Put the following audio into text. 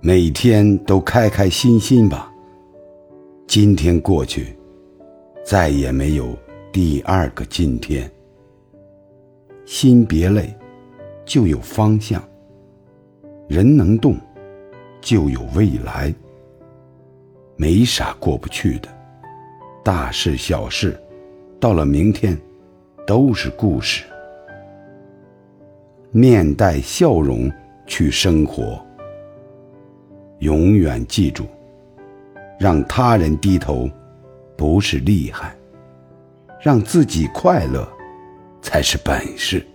每天都开开心心吧。今天过去，再也没有第二个今天。心别累，就有方向；人能动，就有未来。没啥过不去的，大事小事，到了明天，都是故事。面带笑容去生活，永远记住，让他人低头不是厉害，让自己快乐才是本事。